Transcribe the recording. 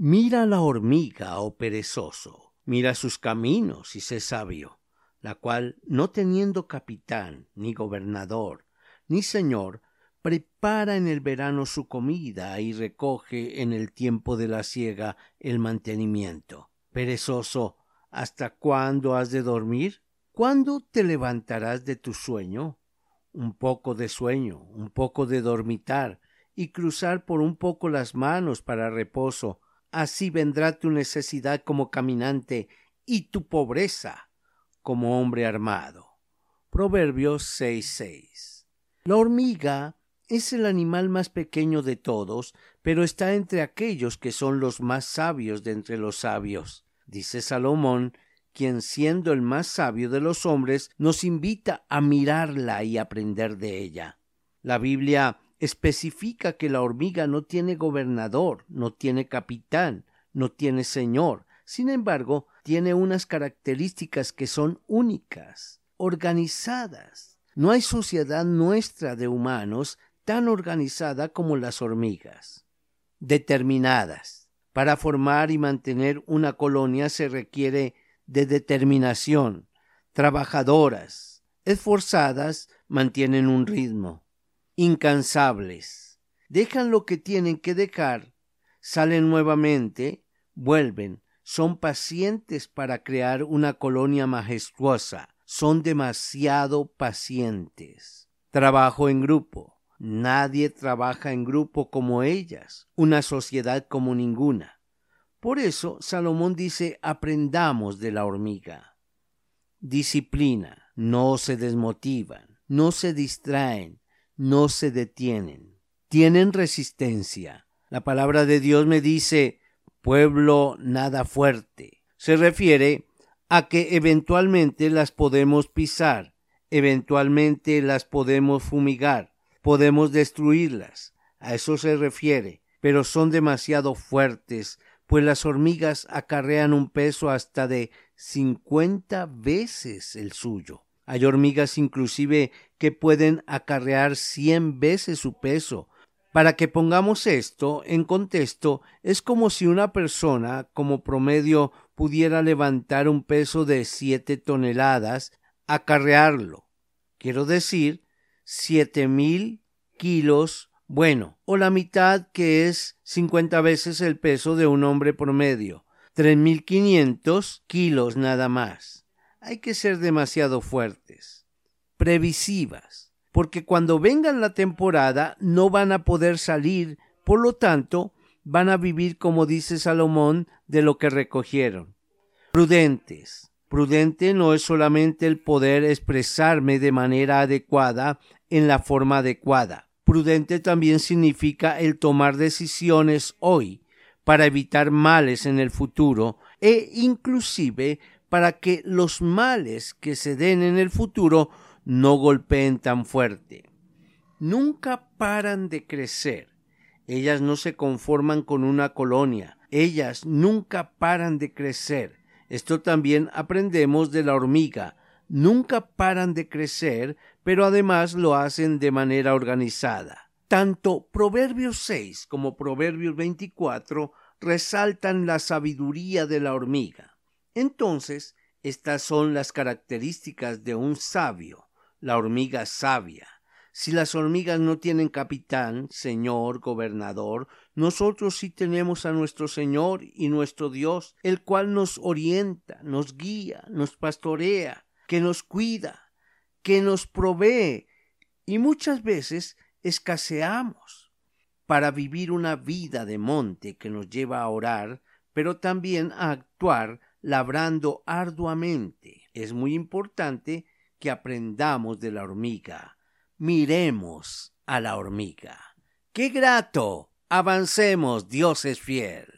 Mira la hormiga, oh perezoso, mira sus caminos y sé sabio, la cual, no teniendo capitán, ni gobernador, ni señor, prepara en el verano su comida y recoge en el tiempo de la siega el mantenimiento. Perezoso, ¿hasta cuándo has de dormir? ¿Cuándo te levantarás de tu sueño? Un poco de sueño, un poco de dormitar, y cruzar por un poco las manos para reposo, así vendrá tu necesidad como caminante y tu pobreza como hombre armado. Proverbios 6:6. La hormiga es el animal más pequeño de todos, pero está entre aquellos que son los más sabios de entre los sabios. Dice Salomón, quien siendo el más sabio de los hombres, nos invita a mirarla y aprender de ella. La Biblia especifica que la hormiga no tiene gobernador, no tiene capitán, no tiene señor. Sin embargo, tiene unas características que son únicas, organizadas. No hay sociedad nuestra de humanos tan organizada como las hormigas. Determinadas. Para formar y mantener una colonia se requiere de determinación. Trabajadoras, esforzadas, mantienen un ritmo incansables. Dejan lo que tienen que dejar, salen nuevamente, vuelven, son pacientes para crear una colonia majestuosa, son demasiado pacientes. Trabajo en grupo. Nadie trabaja en grupo como ellas, una sociedad como ninguna. Por eso Salomón dice aprendamos de la hormiga. Disciplina, no se desmotivan, no se distraen, no se detienen, tienen resistencia. La palabra de Dios me dice pueblo nada fuerte. Se refiere a que eventualmente las podemos pisar, eventualmente las podemos fumigar, podemos destruirlas. A eso se refiere, pero son demasiado fuertes, pues las hormigas acarrean un peso hasta de cincuenta veces el suyo. Hay hormigas inclusive que pueden acarrear cien veces su peso. Para que pongamos esto en contexto, es como si una persona como promedio pudiera levantar un peso de siete toneladas, acarrearlo. Quiero decir, siete mil kilos, bueno, o la mitad que es cincuenta veces el peso de un hombre promedio, tres mil quinientos kilos nada más hay que ser demasiado fuertes, previsivas, porque cuando vengan la temporada no van a poder salir, por lo tanto, van a vivir, como dice Salomón, de lo que recogieron. Prudentes. Prudente no es solamente el poder expresarme de manera adecuada en la forma adecuada. Prudente también significa el tomar decisiones hoy para evitar males en el futuro e inclusive para que los males que se den en el futuro no golpeen tan fuerte. Nunca paran de crecer. Ellas no se conforman con una colonia. Ellas nunca paran de crecer. Esto también aprendemos de la hormiga. Nunca paran de crecer, pero además lo hacen de manera organizada. Tanto Proverbios 6 como Proverbios 24 resaltan la sabiduría de la hormiga. Entonces, estas son las características de un sabio, la hormiga sabia. Si las hormigas no tienen capitán, señor, gobernador, nosotros sí tenemos a nuestro Señor y nuestro Dios, el cual nos orienta, nos guía, nos pastorea, que nos cuida, que nos provee, y muchas veces escaseamos para vivir una vida de monte que nos lleva a orar, pero también a actuar labrando arduamente. Es muy importante que aprendamos de la hormiga. Miremos a la hormiga. Qué grato Avancemos, Dios es fiel.